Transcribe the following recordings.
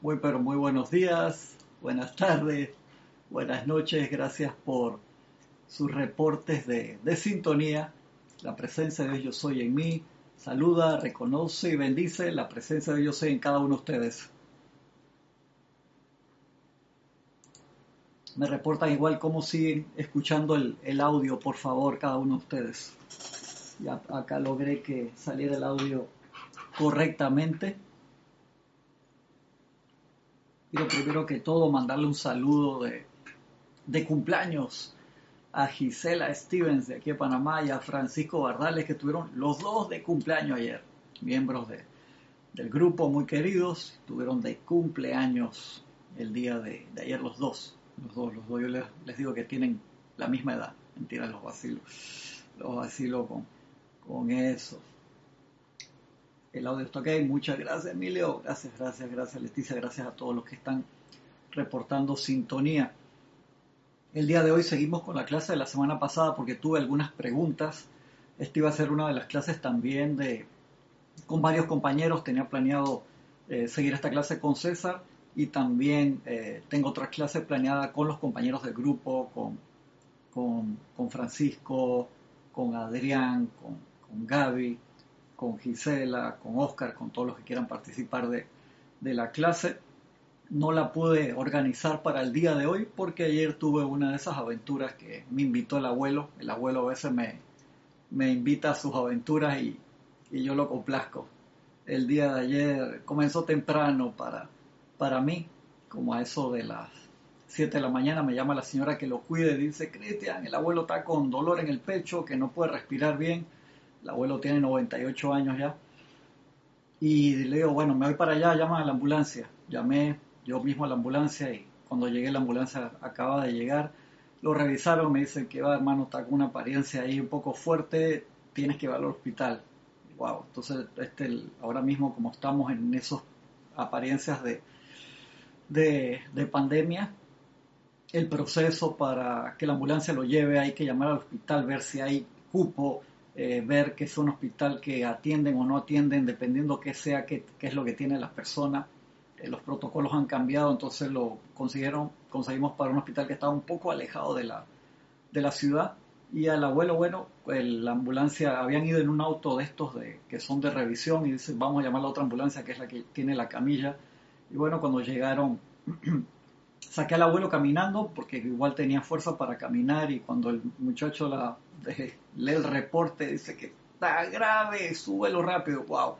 Muy pero muy buenos días, buenas tardes, buenas noches, gracias por sus reportes de, de sintonía. La presencia de Dios yo soy en mí. Saluda, reconoce y bendice la presencia de yo soy en cada uno de ustedes. Me reportan igual cómo siguen escuchando el, el audio, por favor, cada uno de ustedes. Ya acá logré que saliera el audio correctamente. Quiero primero que todo mandarle un saludo de, de cumpleaños a Gisela Stevens de aquí de Panamá y a Francisco Bardales que tuvieron los dos de cumpleaños ayer, miembros de, del grupo muy queridos, tuvieron de cumpleaños el día de, de ayer los dos, los dos, los dos, yo les, digo que tienen la misma edad, mentira, los vacilos, los vacilo con, con eso. El audio está ok, muchas gracias Emilio, gracias, gracias, gracias Leticia, gracias a todos los que están reportando sintonía. El día de hoy seguimos con la clase de la semana pasada porque tuve algunas preguntas. Esta iba a ser una de las clases también de con varios compañeros. Tenía planeado eh, seguir esta clase con César y también eh, tengo otra clase planeada con los compañeros del grupo, con, con, con Francisco, con Adrián, con, con, Gaby, con Gisela, con Oscar, con todos los que quieran participar de, la clase no la pude organizar para el día de hoy porque ayer tuve una de esas aventuras que me invitó el abuelo. El abuelo a veces me, me invita a sus aventuras y, yo lo complazco. El día de ayer comenzó temprano para, para mí, como a eso de las 7 de la mañana me llama la señora que lo cuide dice, Cristian, el abuelo está con dolor en el pecho, que no puede respirar bien. El abuelo tiene 98 años ya. Y le digo, bueno, me voy para allá, llama a la ambulancia. Llamé yo mismo a la ambulancia y cuando llegué la ambulancia acaba de llegar, lo revisaron, me dicen que va hermano, está con una apariencia ahí un poco fuerte, tienes que ir al hospital. Wow, entonces este, ahora mismo como estamos en esas apariencias de, de, de pandemia, el proceso para que la ambulancia lo lleve, hay que llamar al hospital, ver si hay cupo, eh, ver que es un hospital que atienden o no atienden, dependiendo qué sea, qué, qué es lo que tiene la persona los protocolos han cambiado, entonces lo consiguieron, conseguimos para un hospital que estaba un poco alejado de la, de la ciudad. Y al abuelo, bueno, el, la ambulancia, habían ido en un auto de estos de, que son de revisión y dicen, vamos a llamar a la otra ambulancia que es la que tiene la camilla. Y bueno, cuando llegaron, saqué al abuelo caminando porque igual tenía fuerza para caminar y cuando el muchacho la, de, lee el reporte dice que está grave, súbelo rápido, wow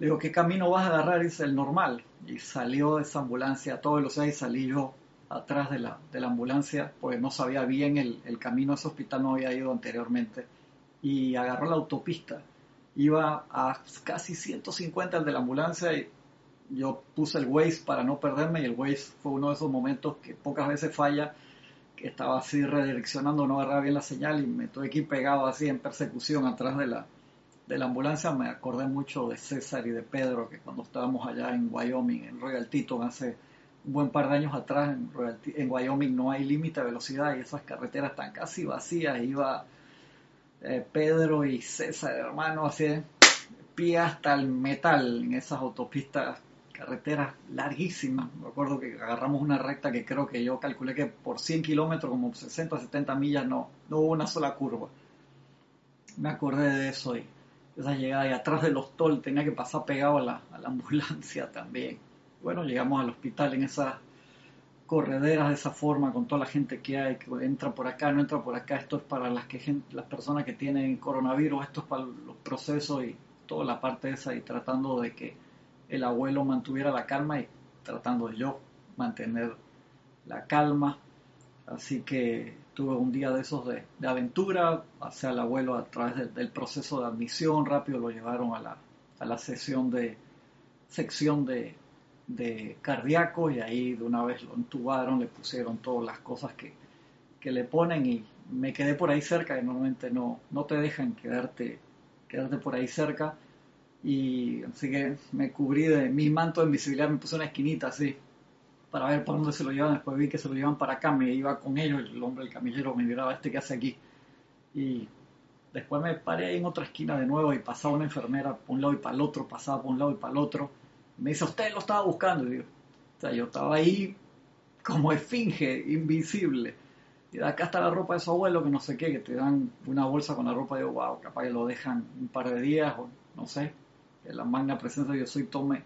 le digo, ¿qué camino vas a agarrar? Dice, el normal. Y salió esa ambulancia, todos los días y salí yo atrás de la, de la ambulancia, porque no sabía bien el, el camino a ese hospital, no había ido anteriormente. Y agarró la autopista. Iba a casi 150 el de la ambulancia y yo puse el Waze para no perderme y el Waze fue uno de esos momentos que pocas veces falla, que estaba así redireccionando, no agarraba bien la señal y me tuve aquí pegado así en persecución atrás de la, de la ambulancia me acordé mucho de César y de Pedro, que cuando estábamos allá en Wyoming, en Royal Teton, hace un buen par de años atrás, en Wyoming no hay límite de velocidad y esas carreteras están casi vacías. Iba eh, Pedro y César, hermano, así pie hasta el metal en esas autopistas, carreteras larguísimas. Me acuerdo que agarramos una recta que creo que yo calculé que por 100 kilómetros, como 60, 70 millas, no, no hubo una sola curva. Me acordé de eso y esa llegada y atrás de los tol tenía que pasar pegado a la, a la ambulancia también. Bueno, llegamos al hospital en esas correderas de esa forma con toda la gente que hay, que entra por acá, no entra por acá, esto es para las, que, las personas que tienen coronavirus, esto es para los procesos y toda la parte esa y tratando de que el abuelo mantuviera la calma y tratando de yo mantener la calma. Así que tuve un día de esos de, aventura, pasé al abuelo a través de, del proceso de admisión, rápido lo llevaron a la, a la sesión de, sección de, de cardíaco y ahí de una vez lo entubaron, le pusieron todas las cosas que, que le ponen y me quedé por ahí cerca, normalmente no, no te dejan quedarte, quedarte por ahí cerca y así que me cubrí de mi manto de invisibilidad, me puse una esquinita así para ver por dónde se lo llevan. Después vi que se lo llevan para acá, me iba con ellos, el hombre, el camillero, me miraba este que hace aquí. Y después me paré ahí en otra esquina de nuevo y pasaba una enfermera por un lado y para el otro, pasaba por un lado y para el otro. Me dice, usted lo estaba buscando. Y digo, O sea, yo estaba ahí como esfinge, invisible. Y de acá está la ropa de su abuelo, que no sé qué, que te dan una bolsa con la ropa de, wow, capaz que lo dejan un par de días, o no sé. La magna presencia yo soy, tome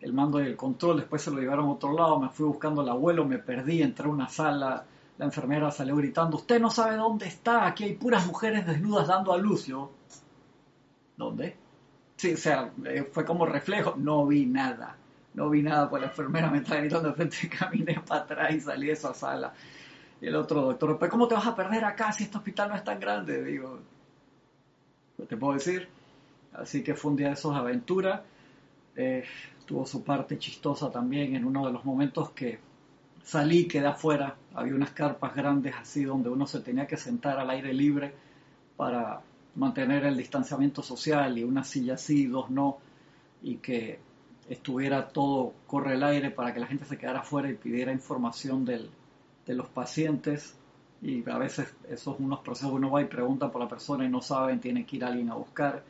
el mando y el control, después se lo llevaron a otro lado, me fui buscando al abuelo, me perdí, entré a una sala, la enfermera salió gritando, usted no sabe dónde está, aquí hay puras mujeres desnudas dando a luz. Yo, ¿dónde? Sí, o sea, eh, fue como reflejo, no vi nada, no vi nada, pues la enfermera me estaba gritando de frente, caminé para atrás y salí de esa sala. Y el otro doctor, pero ¿cómo te vas a perder acá si este hospital no es tan grande? Digo, ¿qué te puedo decir? Así que fue un día de esos aventuras. Eh, tuvo su parte chistosa también en uno de los momentos que salí, quedé afuera, había unas carpas grandes así donde uno se tenía que sentar al aire libre para mantener el distanciamiento social y una silla así, dos no, y que estuviera todo, corre el aire para que la gente se quedara afuera y pidiera información de los pacientes. Y a veces esos unos procesos, uno va y pregunta por la persona y no saben, tiene que ir alguien a buscar.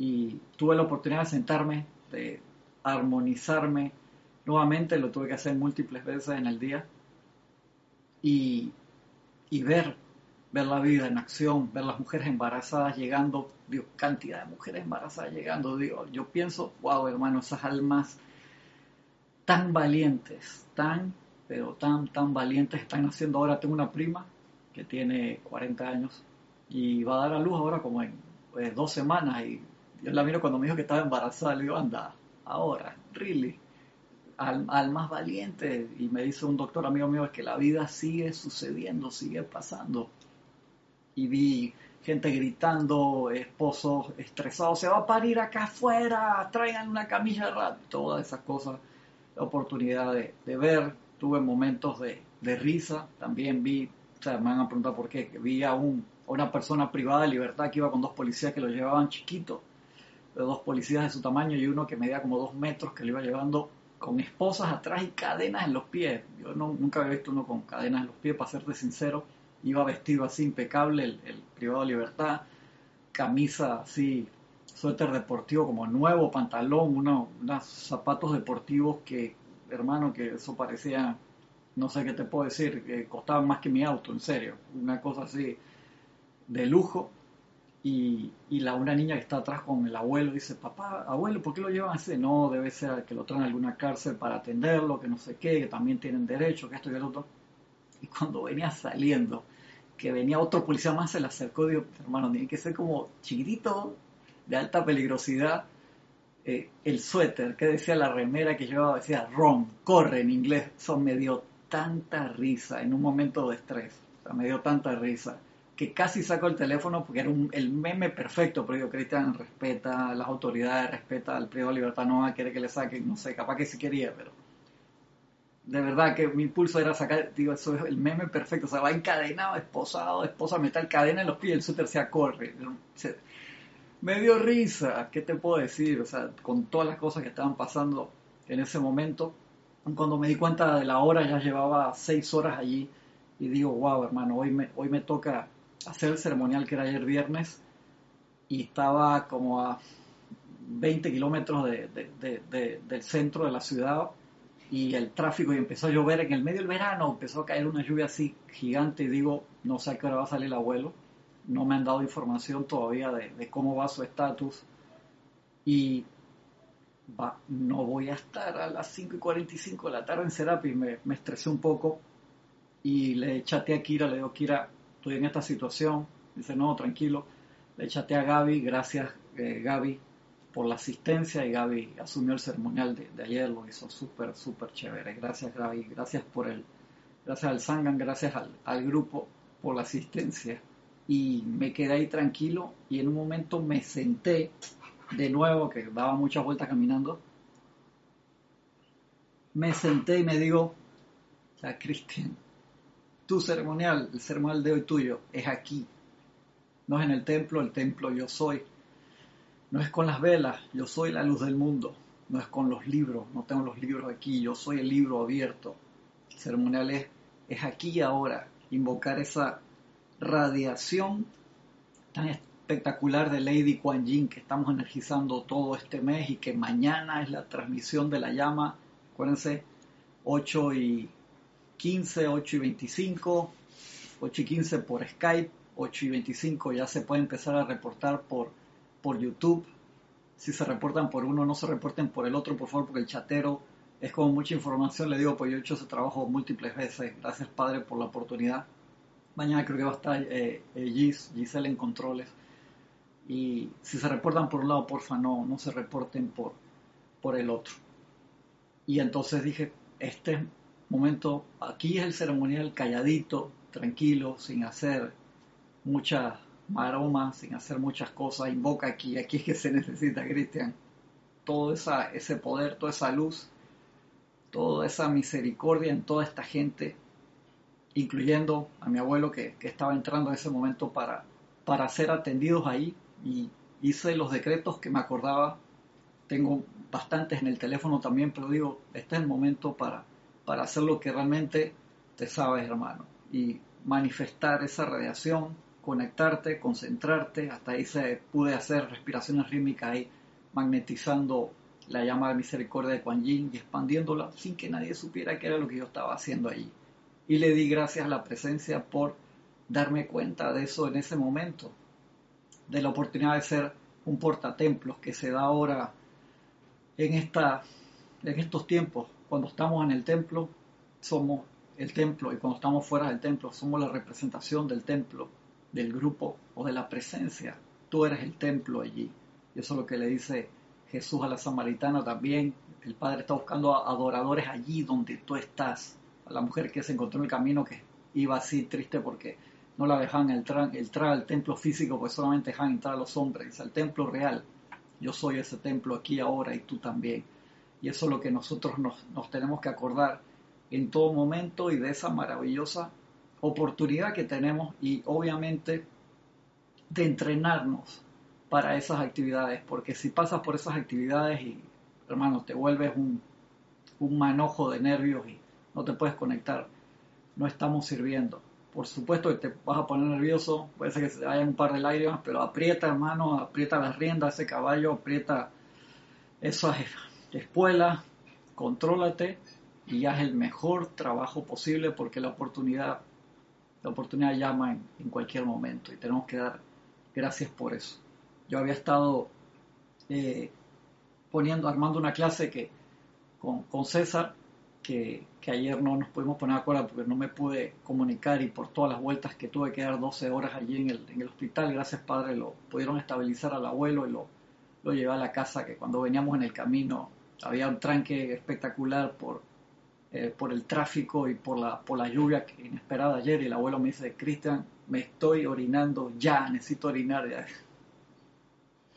Y tuve la oportunidad de sentarme, de armonizarme nuevamente, lo tuve que hacer múltiples veces en el día y, y ver, ver la vida en acción, ver las mujeres embarazadas llegando, digo, cantidad de mujeres embarazadas llegando, digo, yo pienso, wow, hermano, esas almas tan valientes, tan, pero tan, tan valientes están haciendo ahora. Tengo una prima que tiene 40 años y va a dar a luz ahora como en pues, dos semanas y yo la miro cuando me dijo que estaba embarazada, le digo, anda, ahora, really, al, más valiente. Y me dice un doctor amigo mío, es que la vida sigue sucediendo, sigue pasando. Y vi gente gritando, esposos estresados, se va a parir acá afuera, traigan una camilla de todas esas cosas. La oportunidad de, ver, tuve momentos de, risa, también vi, o sea, me van a preguntar por qué, vi a, un, a una persona privada de libertad que iba con dos policías que lo llevaban chiquito de dos policías de su tamaño y uno que medía como dos metros que lo iba llevando con esposas atrás y cadenas en los pies. Yo no, nunca había visto uno con cadenas en los pies, para serte sincero. Iba vestido así impecable, el, privado de libertad, camisa así, suéter deportivo como nuevo, pantalón, unos zapatos deportivos que, hermano, que eso parecía, no sé qué te puedo decir, que costaban más que mi auto, en serio. Una cosa así de lujo y, la, una niña que está atrás con el abuelo dice, papá, abuelo, ¿por qué lo llevan así? No, debe ser que lo traen a alguna cárcel para atenderlo, que no sé qué, que también tienen derecho, que esto y el otro. Y cuando venía saliendo, que venía otro policía más, se le acercó y dijo, hermano, tiene que ser como chiquitito, de alta peligrosidad. Eh, el suéter, que decía la remera que llevaba, decía ron, corre en inglés. Eso me dio tanta risa en un momento de estrés. O sea, me dio tanta risa que casi sacó el teléfono porque era el meme perfecto, pero yo, Cristian respeta a las autoridades, respeta al privado de libertad, no querer que le saquen, no sé, capaz que sí quería, pero de verdad que mi impulso era sacar, digo, eso es el meme perfecto, o sea, va encadenado, esposado, esposa, metal, cadena en los pies, el súper se corre. me dio risa, ¿qué te puedo decir? O sea, con todas las cosas que estaban pasando en ese momento, cuando me di cuenta de la hora, ya llevaba seis horas allí, y digo, wow, hermano, hoy me, hoy me toca hacer el ceremonial que era ayer viernes y estaba como a 20 kilómetros del centro de la ciudad y el tráfico y empezó a llover en el medio del verano, empezó a caer una lluvia así gigante y digo, no sé a qué hora va a salir el abuelo, no me han dado información todavía de, cómo va su estatus y va, no voy a estar a las 5 y 45 de la tarde en Serapi, me, me estresé un poco y le chateé a Kira, le digo, Kira, estoy en esta situación. Dice, no, tranquilo. Le chateé a Gaby, gracias eh, Gaby por la asistencia y Gaby asumió el ceremonial de, ayer, lo hizo súper, súper chévere. Gracias Gaby, gracias por el, gracias al Sangan, gracias al, al grupo por la asistencia. Y me quedé ahí tranquilo y en un momento me senté de nuevo, que daba muchas vueltas caminando. Me senté y me digo, la Cristian, tu ceremonial, el ceremonial de hoy tuyo, es aquí. No es en el templo, el templo yo soy. No es con las velas, yo soy la luz del mundo. No es con los libros, no tengo los libros aquí, yo soy el libro abierto. El ceremonial es, es aquí y ahora. Invocar esa radiación tan espectacular de Lady Kuan Yin que estamos energizando todo este mes y que mañana es la transmisión de la llama. Acuérdense, 8 y 15, 8 y 25, 8 y 15 por Skype, 8 y 25 ya se puede empezar a reportar por, por YouTube. Si se reportan por uno, no se reporten por el otro, por favor, porque el chatero es como mucha información. Le digo, pues yo he hecho ese trabajo múltiples veces. Gracias, Padre, por la oportunidad. Mañana creo que va a estar eh, eh Gis, Giselle en controles. Y si se reportan por un lado, porfa, no, no se reporten por, por el otro. Y entonces dije, este momento, aquí es el ceremonial calladito, tranquilo, sin hacer muchas maromas, sin hacer muchas cosas, invoca aquí, aquí es que se necesita, Cristian, todo esa, ese poder, toda esa luz, toda esa misericordia en toda esta gente, incluyendo a mi abuelo que, que estaba entrando en ese momento para, para ser atendidos ahí. Y hice los decretos que me acordaba, tengo bastantes en el teléfono también, pero digo, este es el momento para, para hacer lo que realmente te sabes, hermano, y manifestar esa radiación conectarte, concentrarte, hasta ahí se pude hacer respiraciones rítmicas ahí, magnetizando la llama de misericordia de Kuan Yin y expandiéndola sin que nadie supiera qué era lo que yo estaba haciendo allí. Y le di gracias a la presencia por darme cuenta de eso en ese momento, de la oportunidad de ser un portatemplos que se da ahora en, esta, en estos tiempos. Cuando estamos en el templo, somos el templo y cuando estamos fuera del templo, somos la representación del templo del grupo o de la presencia. Tú eres el templo allí. Y eso es lo que le dice Jesús a la samaritana también. El Padre está buscando adoradores allí donde tú estás. A la mujer que se encontró en el camino que iba así triste porque no la dejan entrar, entrar al templo físico, pues solamente dejan entrar a los hombres, al templo real. Yo soy ese templo aquí ahora y tú también. Y eso es lo que nosotros nos, tenemos que acordar en todo momento y de esa maravillosa oportunidad que tenemos y obviamente de entrenarnos para esas actividades, porque si pasas por esas actividades y, hermano, te vuelves un, un manojo de nervios y no te puedes conectar, no estamos sirviendo. Por supuesto que te vas a poner nervioso, puede ser que se un par de lágrimas, pero aprieta, hermano, aprieta las riendas, ese caballo, aprieta esas espuelas, contrólate y haz el mejor trabajo posible porque la oportunidad la oportunidad llama en, cualquier momento y tenemos que dar gracias por eso. Yo había estado eh, poniendo, armando una clase que con, con César, que, que, ayer no nos pudimos poner de acuerdo porque no me pude comunicar y por todas las vueltas que tuve que dar 12 horas allí en el, en el hospital, gracias Padre, lo pudieron estabilizar al abuelo y lo, lo llevé a la casa, que cuando veníamos en el camino había un tranque espectacular por eh, por el tráfico y por la, por la lluvia inesperada ayer y el abuelo me dice, Cristian, me estoy orinando ya, necesito orinar ya.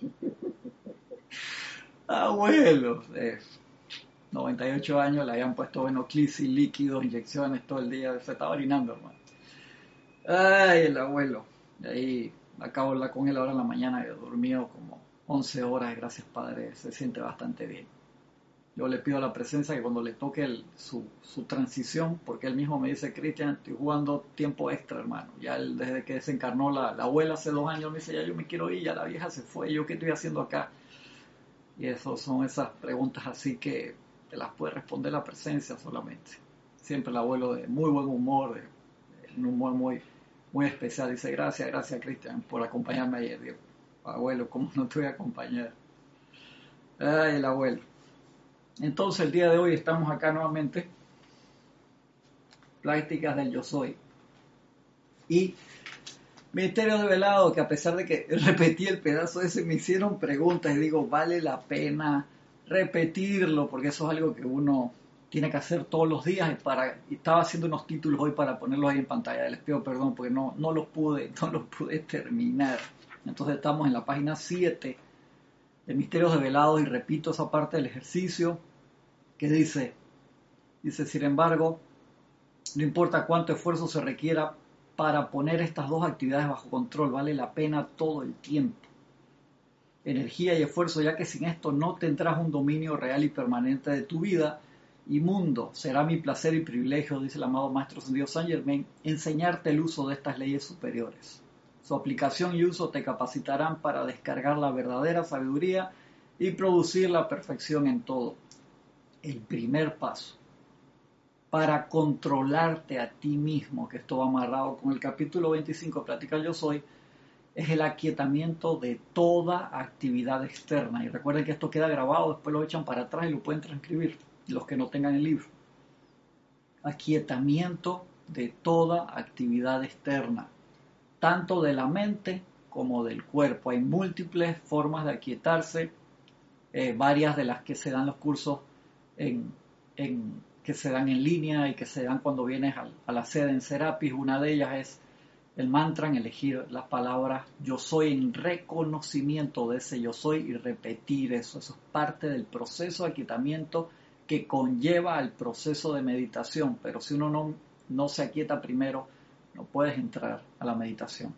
abuelo, 98 años, le habían puesto venoclisis, líquidos, inyecciones todo el día, se estaba orinando, hermano. Ay, el abuelo. De ahí acabo de hablar con él ahora en la mañana, he dormido como 11 horas, gracias padre, se siente bastante bien. Yo le pido a la presencia que cuando le toque su, transición, porque él mismo me dice, Cristian, estoy jugando tiempo extra, hermano. Ya él, desde que desencarnó la, la abuela hace dos años, me dice, ya yo me quiero ir, ya la vieja se fue, ¿yo qué estoy haciendo acá? Y eso son esas preguntas así que te las puede responder la presencia solamente. Siempre el abuelo de muy buen humor, de, un humor muy, muy especial. Dice, gracias, gracias Cristian por acompañarme ayer. Digo, abuelo, ¿cómo no te voy a acompañar? Ay, el abuelo. Entonces el día de hoy estamos acá nuevamente, prácticas del yo soy. Y misterio de velado, que a pesar de que repetí el pedazo ese, me hicieron preguntas y digo, vale la pena repetirlo, porque eso es algo que uno tiene que hacer todos los días. Y para estaba haciendo unos títulos hoy para ponerlos ahí en pantalla. Les pido perdón porque no, no los pude no los pude terminar. Entonces estamos en la página 7 de Misterios de Velados y repito esa parte del ejercicio que dice, dice, sin embargo, no importa cuánto esfuerzo se requiera para poner estas dos actividades bajo control, vale la pena todo el tiempo. Energía y esfuerzo, ya que sin esto no tendrás un dominio real y permanente de tu vida y mundo. Será mi placer y privilegio, dice el amado Maestro Dios Saint Germain, enseñarte el uso de estas leyes superiores. Su aplicación y uso te capacitarán para descargar la verdadera sabiduría y producir la perfección en todo. El primer paso para controlarte a ti mismo, que esto va amarrado con el capítulo 25, Plática Yo Soy, es el aquietamiento de toda actividad externa. Y recuerden que esto queda grabado, después lo echan para atrás y lo pueden transcribir, los que no tengan el libro. Aquietamiento de toda actividad externa, tanto de la mente como del cuerpo. Hay múltiples formas de aquietarse, eh, varias de las que se dan los cursos en, que se dan en línea y que se dan cuando vienes a, la sede en Serapis. Una de ellas es el mantra en elegir las palabras yo soy en reconocimiento de ese yo soy y repetir eso. Eso es parte del proceso de aquietamiento que conlleva al proceso de meditación. Pero si uno no, no se aquieta primero, no puedes entrar a la meditación.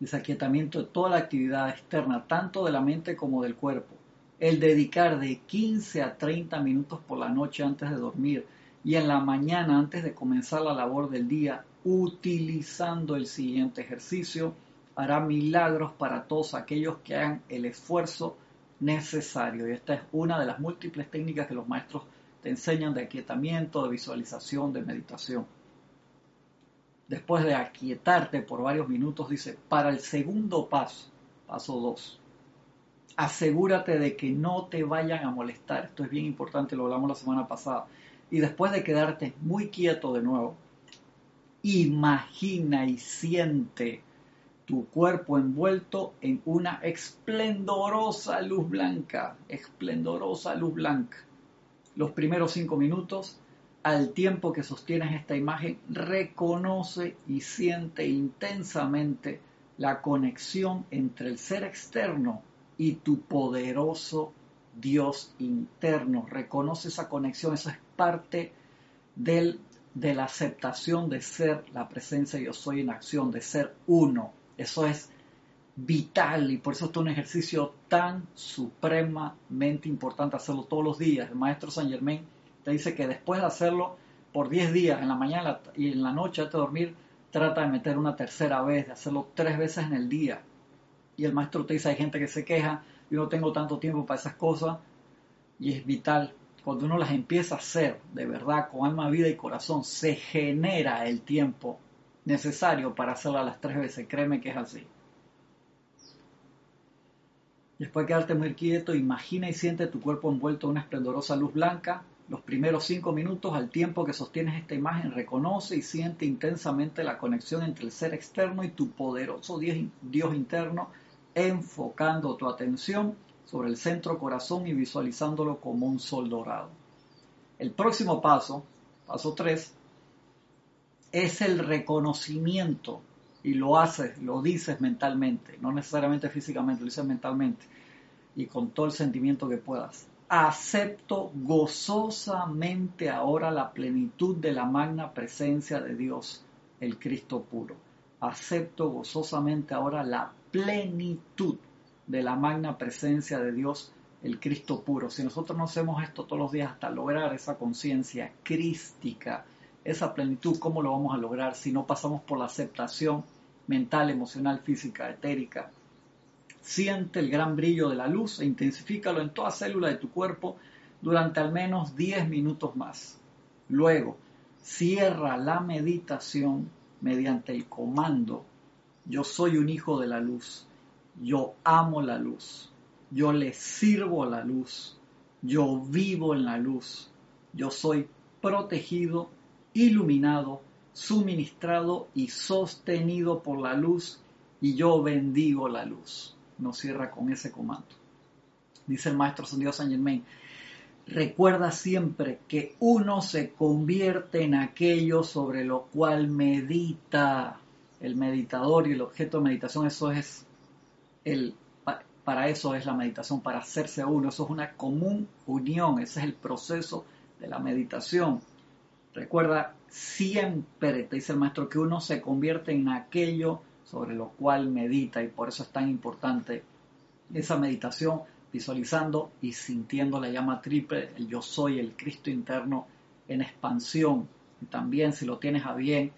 Ese aquietamiento de toda la actividad externa, tanto de la mente como del cuerpo. El dedicar de 15 a 30 minutos por la noche antes de dormir y en la mañana antes de comenzar la labor del día utilizando el siguiente ejercicio hará milagros para todos aquellos que hagan el esfuerzo necesario. Y esta es una de las múltiples técnicas que los maestros te enseñan de aquietamiento, de visualización, de meditación. Después de aquietarte por varios minutos, dice, para el segundo paso, paso 2, asegúrate de que no te vayan a molestar. Esto es bien importante, lo hablamos la semana pasada. Y después de quedarte muy quieto de nuevo, imagina y siente tu cuerpo envuelto en una esplendorosa luz blanca, esplendorosa luz blanca. Los primeros cinco minutos, al tiempo que sostienes esta imagen, reconoce y siente intensamente la conexión entre el ser externo y tu poderoso Dios interno. Reconoce esa conexión, eso es parte del de la aceptación de ser la presencia yo soy en acción, de ser uno. Eso es vital y por eso es un ejercicio tan supremamente importante hacerlo todos los días. El maestro Saint Germain te dice que después de hacerlo por 10 días, en la mañana y en la noche antes de dormir, trata de meter una tercera vez, de hacerlo tres veces en el día. Y el maestro te dice, hay gente que se queja, yo no tengo tanto tiempo para esas cosas, y es vital cuando uno las empieza a hacer de verdad, con alma, vida y corazón, se genera el tiempo necesario para hacerlas las tres veces. Créeme que es así. Después de quedarte muy quieto, imagina y siente tu cuerpo envuelto en una esplendorosa luz blanca. Los primeros cinco minutos, al tiempo que sostienes esta imagen, reconoce y siente intensamente la conexión entre el ser externo y tu poderoso Dios interno, enfocando tu atención sobre el centro corazón y visualizándolo como un sol dorado. El próximo paso, paso 3, es el reconocimiento y lo haces, lo dices mentalmente, no necesariamente físicamente, lo dices mentalmente y con todo el sentimiento que puedas. Acepto gozosamente ahora la plenitud de la magna presencia de Dios, el Cristo puro. Acepto gozosamente ahora la plenitud de la magna presencia de Dios, el Cristo puro. Si nosotros no hacemos esto todos los días hasta lograr esa conciencia crística, esa plenitud, ¿cómo lo vamos a lograr si no pasamos por la aceptación mental, emocional, física, etérica? Siente el gran brillo de la luz e intensifícalo en toda célula de tu cuerpo durante al menos 10 minutos más. Luego, cierra la meditación mediante el comando Yo soy un hijo de la luz yo amo la luz, yo le sirvo la luz, yo vivo en la luz, yo soy protegido, iluminado, suministrado y sostenido por la luz y yo bendigo la luz. Nos cierra con ese comando. Dice el maestro San Dios San Germain, recuerda siempre que uno se convierte en aquello sobre lo cual medita. El meditador y el objeto de meditación, eso es el, para eso es la meditación, para hacerse uno. Eso es una común unión, ese es el proceso de la meditación. Recuerda siempre, te dice el maestro, que uno se convierte en aquello sobre lo cual medita y por eso es tan importante esa meditación, visualizando y sintiendo la llama triple, el yo soy, el Cristo interno en expansión. Y también si lo tienes a bien,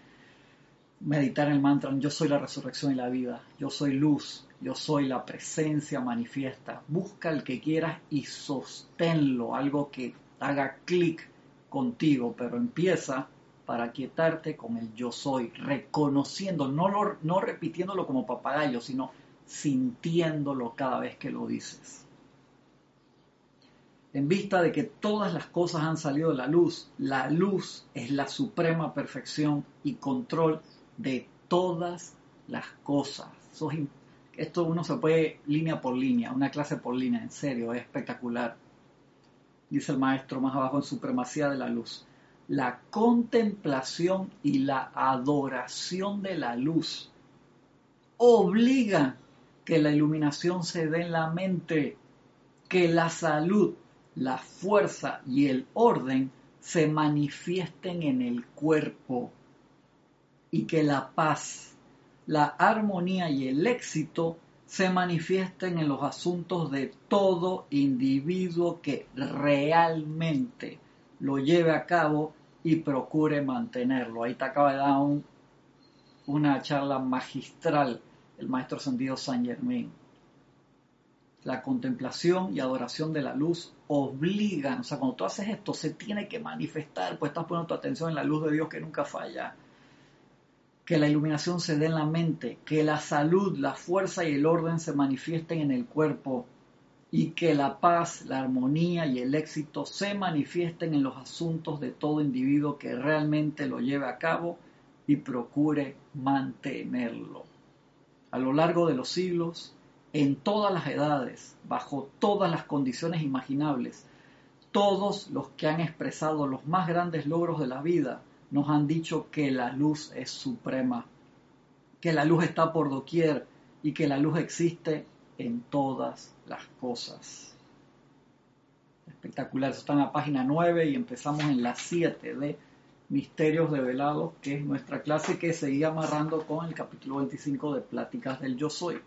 meditar el mantra, yo soy la resurrección y la vida, yo soy luz, yo soy la presencia manifiesta. Busca el que quieras y sosténlo, algo que haga clic contigo, pero empieza para quietarte con el yo soy, reconociendo, no, no repitiéndolo como papagayo, sino sintiéndolo cada vez que lo dices. En vista de que todas las cosas han salido de la luz, la luz es la suprema perfección y control de todas las cosas. Esto uno se puede línea por línea, una clase por línea, en serio, es espectacular. Dice el maestro más abajo en Supremacía de la Luz. La contemplación y la adoración de la luz obliga que la iluminación se dé en la mente, que la salud, la fuerza y el orden se manifiesten en el cuerpo y que la paz, la armonía y el éxito se manifiesten en los asuntos de todo individuo que realmente lo lleve a cabo y procure mantenerlo. Ahí te acaba de dar una charla magistral el maestro sentido Saint Germain. La contemplación y adoración de la luz obligan, o sea, cuando tú haces esto se tiene que manifestar, pues estás poniendo tu atención en la luz de Dios que nunca falla. Que la iluminación se dé en la mente, que la salud, la fuerza y el orden se manifiesten en el cuerpo y que la paz, la armonía y el éxito se manifiesten en los asuntos de todo individuo que realmente lo lleve a cabo y procure mantenerlo. A lo largo de los siglos, en todas las edades, bajo todas las condiciones imaginables, todos los que han expresado los más grandes logros de la vida nos han dicho que la luz es suprema, que la luz está por doquier y que la luz existe en todas las cosas. Espectacular, eso está en la página 9 y empezamos en la 7 de Misterios Develados, que es nuestra clase que seguía amarrando con el capítulo 25 de Pláticas del Yo Soy,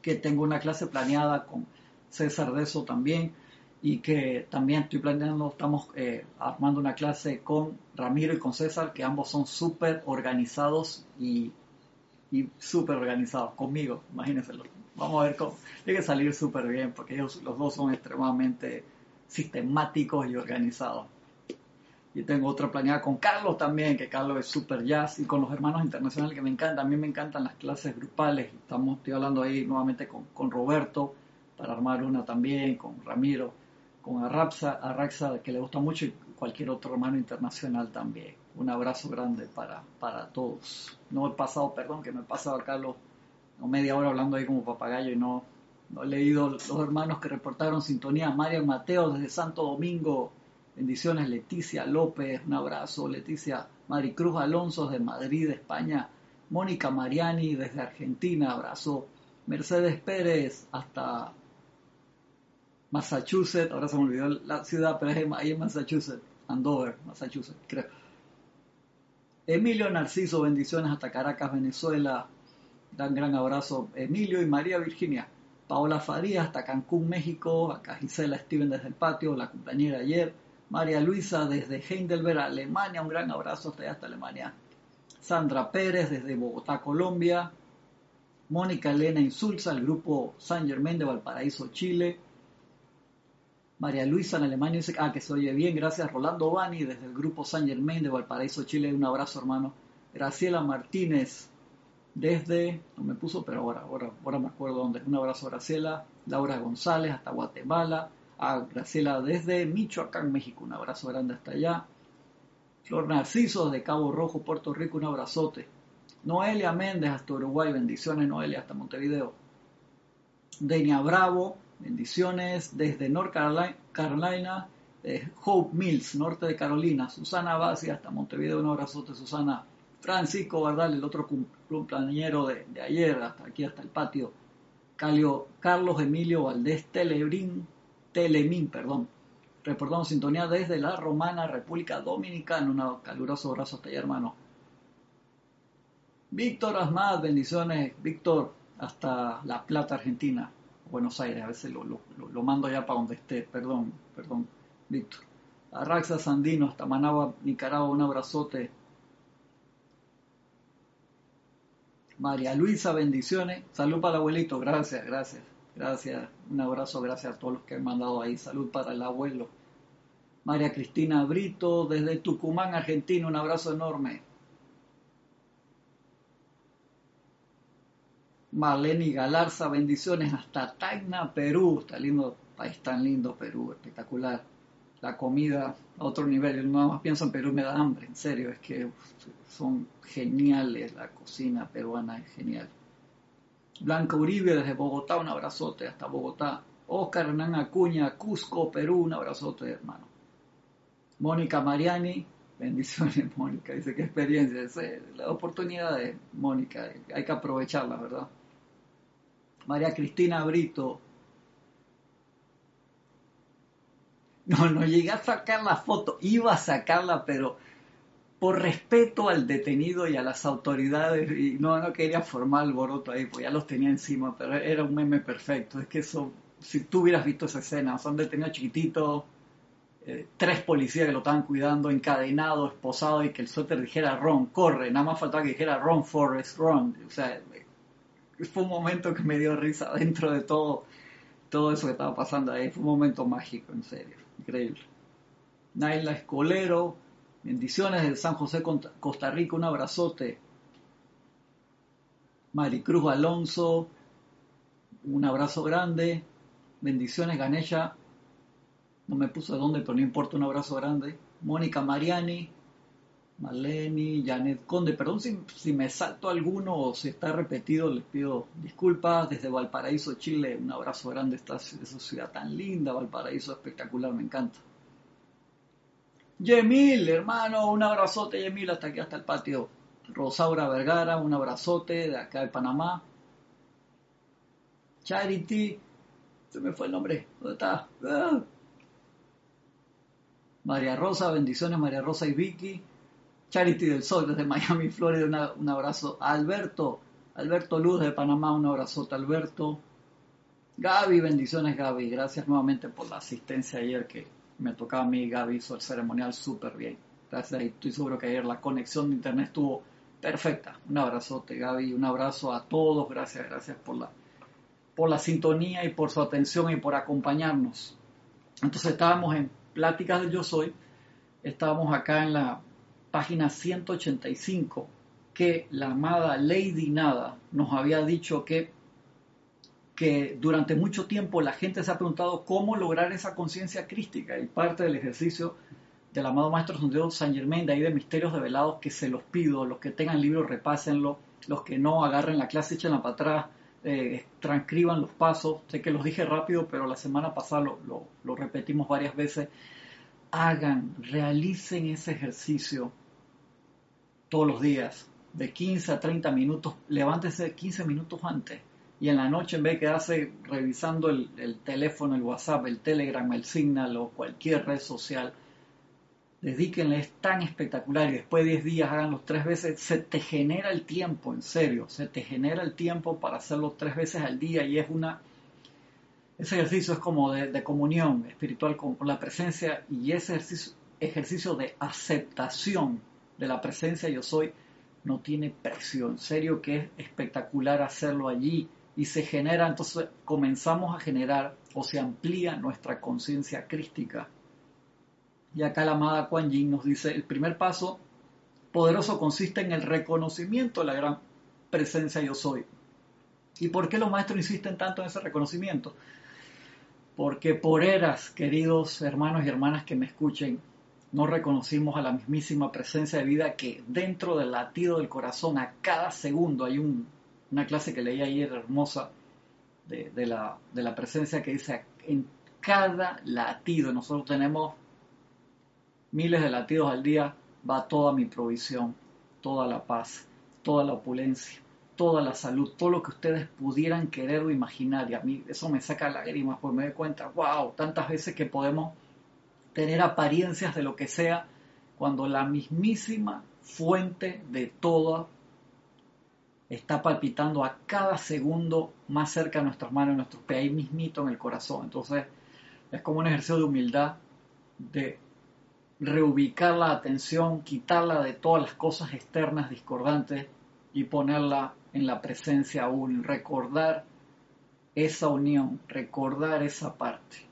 que tengo una clase planeada con César de eso también y que también estoy planeando, estamos eh, armando una clase con Ramiro y con César, que ambos son súper organizados y, y súper organizados conmigo, imagínense. Vamos a ver cómo, tiene que salir súper bien, porque ellos los dos son extremadamente sistemáticos y organizados. Y tengo otra planeada con Carlos también, que Carlos es super jazz, y con los hermanos internacionales que me encantan. A mí me encantan las clases grupales. Estamos, estoy hablando ahí nuevamente con, con Roberto para armar una también, con Ramiro, con Arraxa, Arraxa, que le gusta mucho, y cualquier otro hermano internacional también. Un abrazo grande para, para todos. No he pasado, perdón, que me he pasado a Carlos media hora hablando ahí como papagayo y no, he leído los hermanos que reportaron sintonía. Mario Mateo desde Santo Domingo, Bendiciones Leticia López, un abrazo. Leticia Maricruz Alonso de Madrid, España. Mónica Mariani desde Argentina, abrazo. Mercedes Pérez hasta Massachusetts, ahora se me olvidó la ciudad, pero es ahí en Massachusetts, Andover, Massachusetts, creo. Emilio Narciso, bendiciones hasta Caracas, Venezuela. Dan gran abrazo. Emilio y María Virginia. Paola Farías hasta Cancún, México. Acá Gisela Steven desde el patio, la compañera ayer. María Luisa desde Heidelberg, Alemania, un gran abrazo hasta Alemania. Sandra Pérez desde Bogotá, Colombia. Mónica Elena Insulza, el grupo San Germán de Valparaíso, Chile. María Luisa en Alemania dice, ah, que se oye bien, gracias. Rolando Bani desde el grupo San Germán de Valparaíso, Chile, un abrazo hermano. Graciela Martínez desde, no me puso, pero ahora, ahora, ahora me acuerdo dónde. Un abrazo Graciela. Laura González hasta Guatemala a Graciela desde Michoacán, México. Un abrazo grande hasta allá. Flor Narciso de Cabo Rojo, Puerto Rico, un abrazote. Noelia Méndez hasta Uruguay, bendiciones Noelia hasta Montevideo. Denia Bravo, bendiciones desde North Carolina, Hope Mills, norte de Carolina. Susana Basi hasta Montevideo, un abrazote Susana. Francisco Bardal, el otro cumpleañero de, ayer, hasta aquí, hasta el patio. Calio, Carlos Emilio Valdés Telebrín, Telemín, perdón. Reportamos sintonía desde la Romana República Dominicana. Un caluroso abrazo hasta allá, hermano. Víctor Asmad, bendiciones. Víctor, hasta La Plata, Argentina. Buenos Aires, a veces lo, lo, mando ya para donde esté. Perdón, perdón, Víctor. Arraxa Sandino, hasta Managua, Nicaragua. Un abrazote. María Luisa, bendiciones. Salud para el abuelito. Gracias, gracias. Gracias, un abrazo, gracias a todos los que han mandado ahí. Salud para el abuelo. María Cristina Brito, desde Tucumán, Argentina, un abrazo enorme. Marlene Galarza, bendiciones hasta Tacna, Perú. Está lindo, país tan lindo, Perú, espectacular. La comida a otro nivel. Yo nada más pienso en Perú me da hambre, en serio. Es que son geniales, la cocina peruana es genial. Blanca Uribe desde Bogotá, un abrazote hasta Bogotá. Oscar Hernán Acuña, Cusco, Perú, un abrazote, hermano. Mónica Mariani, bendiciones, Mónica. Dice qué experiencia. la oportunidad de Mónica, hay que aprovecharla, ¿verdad? María Cristina Brito. No, no llegué a sacar la foto, iba a sacarla, pero por respeto al detenido y a las autoridades, y no, no quería formar alboroto ahí, pues ya los tenía encima, pero era un meme perfecto. Es que eso, si tú hubieras visto esa escena, son detenidos chiquititos, eh, tres policías que lo estaban cuidando, encadenado, esposado, y que el suéter dijera Ron, corre, nada más faltaba que dijera Ron Forrest, Ron. O sea, fue un momento que me dio risa dentro de todo, todo eso que estaba pasando ahí. Fue un momento mágico, en serio, increíble. Naila Escolero, Bendiciones de San José, Costa Rica, un abrazote. Maricruz Alonso, un abrazo grande. Bendiciones, Ganesha. No me puso de dónde, pero no importa, un abrazo grande. Mónica Mariani, Maleni, Janet Conde. Perdón si, me salto alguno o si está repetido, les pido disculpas. Desde Valparaíso, Chile, un abrazo grande. Esta, ciudad tan linda, Valparaíso espectacular, me encanta. Yemil, hermano, un abrazote, Yemil, hasta aquí, hasta el patio. Rosaura Vergara, un abrazote de acá de Panamá. Charity, se me fue el nombre, ¿dónde está? Ah. María Rosa, bendiciones María Rosa y Vicky. Charity del Sol desde Miami, Florida, un abrazo. Alberto, Alberto Luz de Panamá, un abrazote Alberto. Gaby, bendiciones Gaby, gracias nuevamente por la asistencia ayer que me tocaba a mí, Gaby hizo el ceremonial súper bien. Gracias, estoy seguro que ayer la conexión de internet estuvo perfecta. Un abrazote, Gaby, un abrazo a todos, gracias, gracias por la, por la sintonía y por su atención y por acompañarnos. Entonces estábamos en Pláticas del Yo Soy, estábamos acá en la página 185, que la amada Lady Nada nos había dicho que que durante mucho tiempo la gente se ha preguntado cómo lograr esa conciencia crística y parte del ejercicio del amado Maestro Santiago San Germain, de ahí de Misterios Develados, que se los pido, los que tengan libros repásenlo, los que no agarren la clase, échenla para atrás, eh, transcriban los pasos, sé que los dije rápido, pero la semana pasada lo, lo repetimos varias veces, hagan, realicen ese ejercicio todos los días, de 15 a 30 minutos, levántese 15 minutos antes y en la noche en vez de quedarse revisando el, teléfono, el WhatsApp, el Telegram, el Signal o cualquier red social, dedíquenle, es tan espectacular y después de 10 días háganlo tres veces, se te genera el tiempo, en serio, se te genera el tiempo para hacerlo tres veces al día y es una, ese ejercicio es como de, comunión espiritual con, la presencia y ese ejercicio, ejercicio de aceptación de la presencia yo soy no tiene precio, en serio que es espectacular hacerlo allí y se genera, entonces comenzamos a generar o se amplía nuestra conciencia crística. Y acá la amada Kuan Yin nos dice, el primer paso poderoso consiste en el reconocimiento de la gran presencia yo soy. ¿Y por qué los maestros insisten tanto en ese reconocimiento? Porque por eras, queridos hermanos y hermanas que me escuchen, no reconocimos a la mismísima presencia de vida que dentro del latido del corazón a cada segundo hay un una clase que leí ayer hermosa de, la, de la presencia que dice en cada latido, nosotros tenemos miles de latidos al día, va toda mi provisión, toda la paz, toda la opulencia, toda la salud, todo lo que ustedes pudieran querer o imaginar. Y a mí eso me saca lágrimas porque me doy cuenta, wow, tantas veces que podemos tener apariencias de lo que sea, cuando la mismísima fuente de toda está palpitando a cada segundo más cerca de nuestras manos, nuestros pies, ahí mismito en el corazón. Entonces es como un ejercicio de humildad, de reubicar la atención, quitarla de todas las cosas externas discordantes y ponerla en la presencia aún, recordar esa unión, recordar esa parte.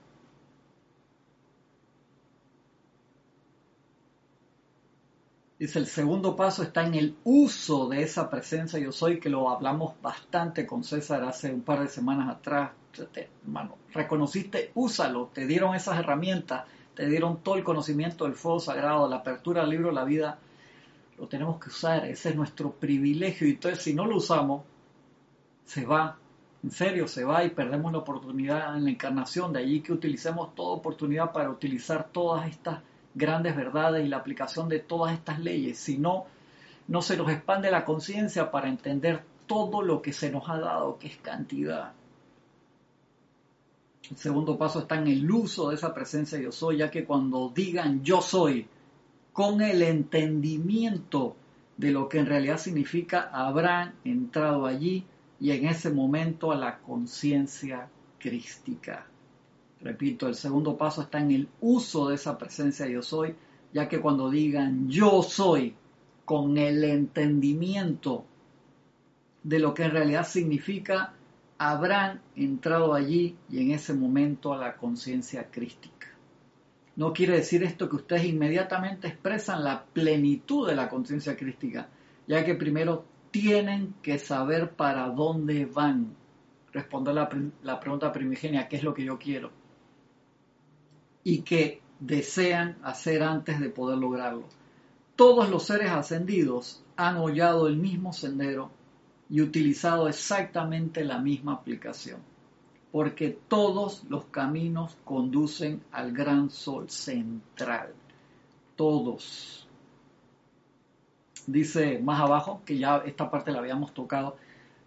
Dice, el segundo paso está en el uso de esa presencia yo soy, que lo hablamos bastante con César hace un par de semanas atrás. hermano, reconociste, úsalo, te dieron esas herramientas, te dieron todo el conocimiento del fuego sagrado, la apertura del libro la vida, lo tenemos que usar, ese es nuestro privilegio. Y entonces si no lo usamos, se va, en serio, se va y perdemos la oportunidad en la encarnación. De allí que utilicemos toda oportunidad para utilizar todas estas grandes verdades y la aplicación de todas estas leyes, si no, no se nos expande la conciencia para entender todo lo que se nos ha dado, que es cantidad. El segundo paso está en el uso de esa presencia yo soy, ya que cuando digan yo soy, con el entendimiento de lo que en realidad significa, habrán entrado allí y en ese momento a la conciencia crística. Repito, el segundo paso está en el uso de esa presencia yo soy, ya que cuando digan yo soy, con el entendimiento de lo que en realidad significa, habrán entrado allí y en ese momento a la conciencia crística. No quiere decir esto que ustedes inmediatamente expresan la plenitud de la conciencia crística, ya que primero tienen que saber para dónde van. Responder la, la pregunta primigenia, ¿qué es lo que yo quiero? Y que desean hacer antes de poder lograrlo. Todos los seres ascendidos han hollado el mismo sendero y utilizado exactamente la misma aplicación, porque todos los caminos conducen al gran sol central. Todos. Dice más abajo, que ya esta parte la habíamos tocado,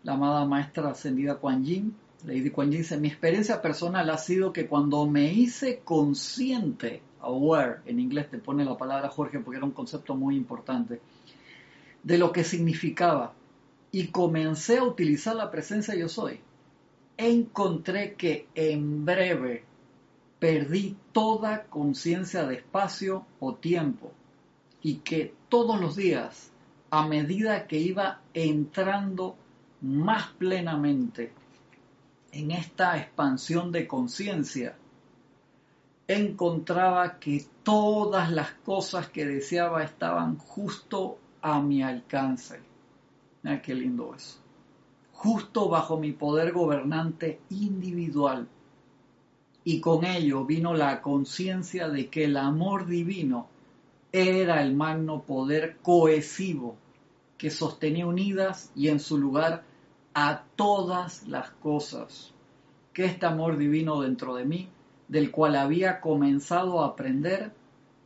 la amada maestra ascendida Kuan Yin, Lady Kuan Yin dice, mi experiencia personal ha sido que cuando me hice consciente, aware, en inglés te pone la palabra Jorge porque era un concepto muy importante, de lo que significaba y comencé a utilizar la presencia yo soy, encontré que en breve perdí toda conciencia de espacio o tiempo y que todos los días, a medida que iba entrando más plenamente en esta expansión de conciencia, encontraba que todas las cosas que deseaba estaban justo a mi alcance. Mira qué lindo eso. Justo bajo mi poder gobernante individual. Y con ello vino la conciencia de que el amor divino era el magno poder cohesivo que sostenía unidas y en su lugar a todas las cosas, que este amor divino dentro de mí, del cual había comenzado a aprender,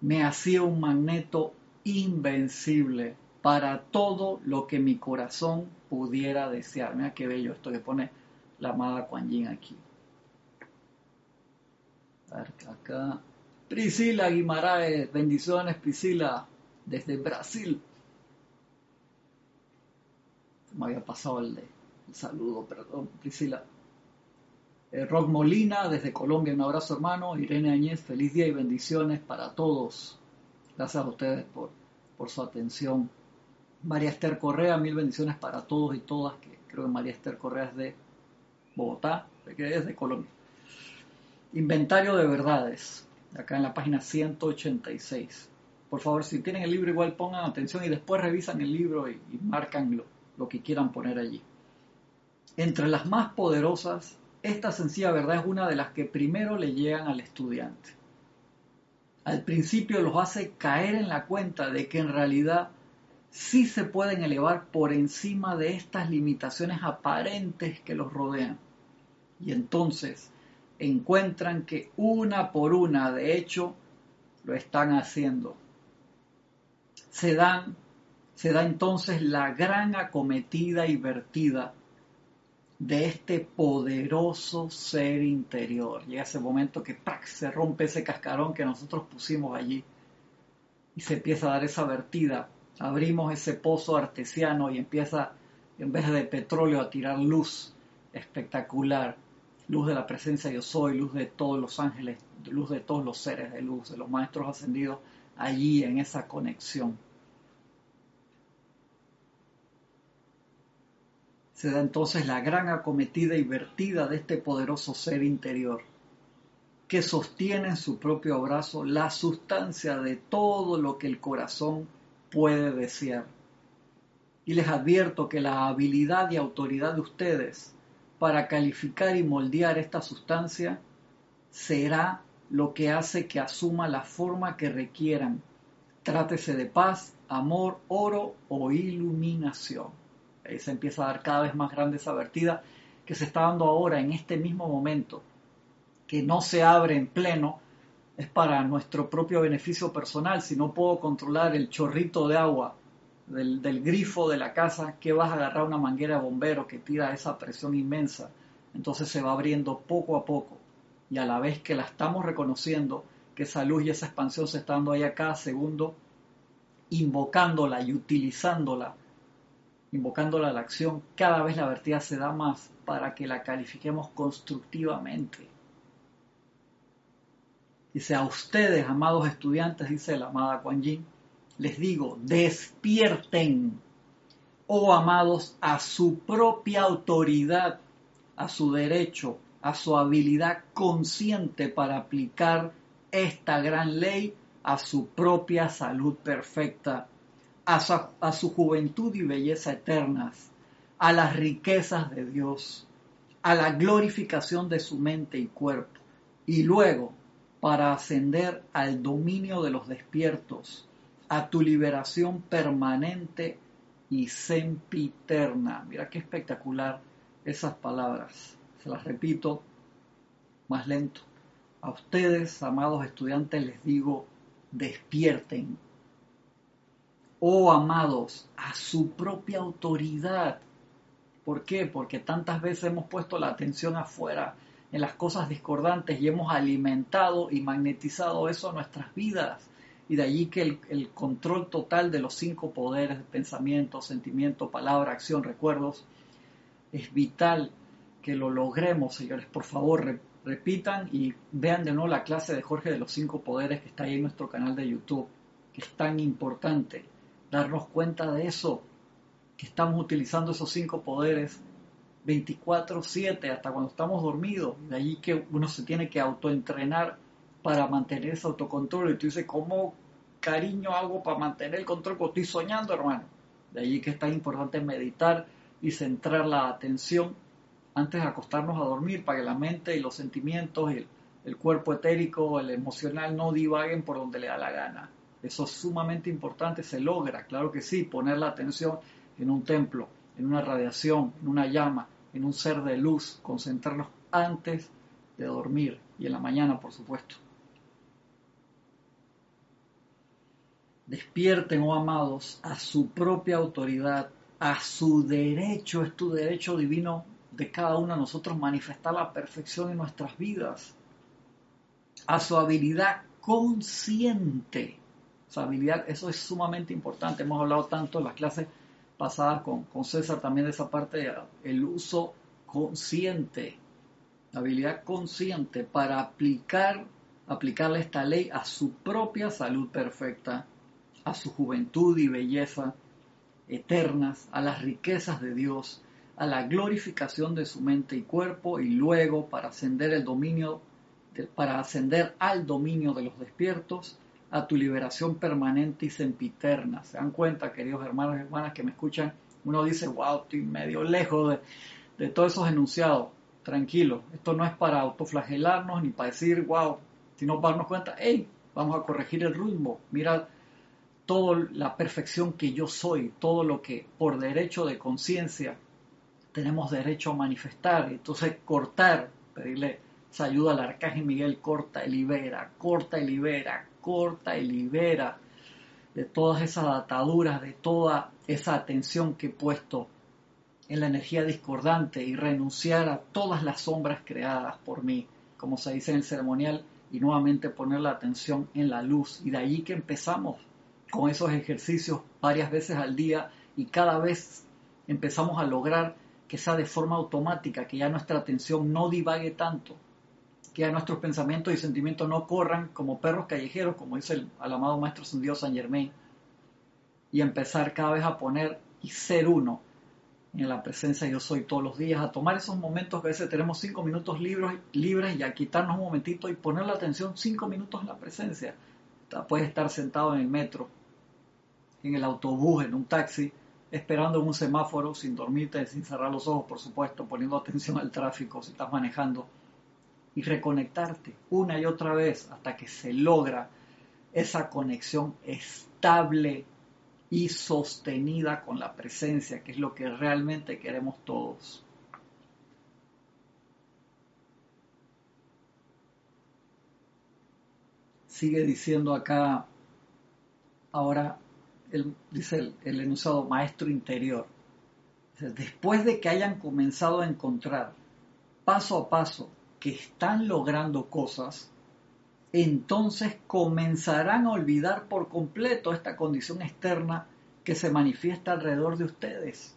me hacía un magneto invencible para todo lo que mi corazón pudiera desear. Mira qué bello esto que pone la amada Kuan Yin aquí. Acá. Priscila Guimaraes, bendiciones Priscila, desde Brasil. Me había pasado el de saludo, perdón, Priscila. Eh, Rock Molina, desde Colombia, un abrazo hermano. Irene Añez, feliz día y bendiciones para todos. Gracias a ustedes por, por su atención. María Esther Correa, mil bendiciones para todos y todas, que creo que María Esther Correa es de Bogotá, que es de Colombia. Inventario de verdades, acá en la página 186. Por favor, si tienen el libro, igual pongan atención y después revisan el libro y, y lo que quieran poner allí. Entre las más poderosas, esta sencilla verdad es una de las que primero le llegan al estudiante. Al principio los hace caer en la cuenta de que en realidad sí se pueden elevar por encima de estas limitaciones aparentes que los rodean. Y entonces encuentran que una por una, de hecho, lo están haciendo. Se dan, se da entonces la gran acometida y vertida de este poderoso ser interior. Llega ese momento que se rompe ese cascarón que nosotros pusimos allí y se empieza a dar esa vertida. Abrimos ese pozo artesiano y empieza, en vez de petróleo, a tirar luz espectacular. Luz de la presencia yo soy, luz de todos los ángeles, luz de todos los seres de luz, de los maestros ascendidos allí en esa conexión. Se da entonces la gran acometida y vertida de este poderoso ser interior, que sostiene en su propio brazo la sustancia de todo lo que el corazón puede desear. Y les advierto que la habilidad y autoridad de ustedes para calificar y moldear esta sustancia será lo que hace que asuma la forma que requieran. Trátese de paz, amor, oro o iluminación. Se empieza a dar cada vez más grande esa vertida que se está dando ahora en este mismo momento, que no se abre en pleno, es para nuestro propio beneficio personal. Si no puedo controlar el chorrito de agua del, grifo de la casa, ¿qué vas a agarrar una manguera de bombero que tira esa presión inmensa? Entonces se va abriendo poco a poco y a la vez que la estamos reconociendo, que esa luz y esa expansión se está dando ahí a cada segundo, invocándola y utilizándola, invocándola a la acción, cada vez la vertida se da más para que la califiquemos constructivamente. Dice a ustedes, amados estudiantes, dice la amada Kuan Yin, les digo, despierten, oh amados, a su propia autoridad, a su derecho, a su habilidad consciente para aplicar esta gran ley a su propia salud perfecta, a su, juventud y belleza eternas, a las riquezas de Dios, a la glorificación de su mente y cuerpo, y luego para ascender al dominio de los despiertos, a tu liberación permanente y sempiterna. Mira qué espectacular esas palabras las repito más lento. A ustedes, amados estudiantes, les digo, despierten. Oh amados, a su propia autoridad. ¿Por qué? Porque tantas veces hemos puesto la atención afuera, en las cosas discordantes, y hemos alimentado y magnetizado eso en nuestras vidas. Y de allí que el, el control total de los cinco poderes de pensamiento, sentimiento, palabra, acción, recuerdos, es vital que lo logremos, señores. Por favor, repitan y vean de nuevo la clase de Jorge de los cinco poderes que está ahí en nuestro canal de YouTube, que es tan importante darnos cuenta de eso, que estamos utilizando esos cinco poderes 24/7 hasta cuando estamos dormidos. De allí que uno se tiene que autoentrenar para mantener ese autocontrol. Y tú dices, ¿cómo cariño hago para mantener el control cuando estoy soñando, hermano? De allí que es tan importante meditar y centrar la atención antes de acostarnos a dormir para que la mente y los sentimientos, el, el cuerpo etérico, el emocional no divaguen por donde le da la gana. Eso es sumamente importante, se logra, claro que sí, poner la atención en un templo, en una radiación, en una llama, en un ser de luz, concentrarnos antes de dormir y en la mañana, por supuesto. Despierten, oh amados, a su propia autoridad, a su derecho, es tu derecho divino de cada uno de nosotros manifestar la perfección en nuestras vidas, a su habilidad consciente. Su habilidad, eso es sumamente importante. Hemos hablado tanto en las clases pasadas con, con César también de esa parte, el uso consciente, habilidad consciente para aplicar, aplicarle esta ley a su propia salud perfecta, a su juventud y belleza eternas, a las riquezas de Dios, a la glorificación de su mente y cuerpo y luego para ascender el dominio para ascender al dominio de los despiertos, a tu liberación permanente y sempiterna. ¿Se dan cuenta, queridos hermanos y hermanas que me escuchan? Uno dice, wow, estoy medio lejos de, de todos esos enunciados. Tranquilo, esto no es para autoflagelarnos ni para decir, wow, sino para darnos cuenta, hey, vamos a corregir el ritmo. Mira toda la perfección que yo soy, todo lo que por derecho de conciencia tenemos derecho a manifestar. Entonces, cortar, pedirle esa ayuda al arcángel Miguel, corta y libera, corta y libera, corta y libera de todas esas ataduras, de toda esa atención que he puesto en la energía discordante y renunciar a todas las sombras creadas por mí, como se dice en el ceremonial, y nuevamente poner la atención en la luz. Y de allí que empezamos con esos ejercicios varias veces al día y cada vez empezamos a lograr que sea de forma automática, que ya nuestra atención no divague tanto, que ya nuestros pensamientos y sentimientos no corran como perros callejeros, como dice el, amado Maestro Sendido San Germain, y empezar cada vez a poner y ser uno en la presencia yo soy todos los días, a tomar esos momentos que a veces tenemos cinco minutos libres, libres y a quitarnos un momentito y poner la atención cinco minutos en la presencia. Puedes estar sentado en el metro, en el autobús, en un taxi, esperando en un semáforo, sin dormirte, sin cerrar los ojos, por supuesto, poniendo atención al tráfico si estás manejando, y reconectarte una y otra vez hasta que se logra esa conexión estable y sostenida con la presencia, que es lo que realmente queremos todos. Sigue diciendo acá, ahora dice el, enunciado maestro interior. Después de que hayan comenzado a encontrar paso a paso que están logrando cosas, entonces comenzarán a olvidar por completo esta condición externa que se manifiesta alrededor de ustedes,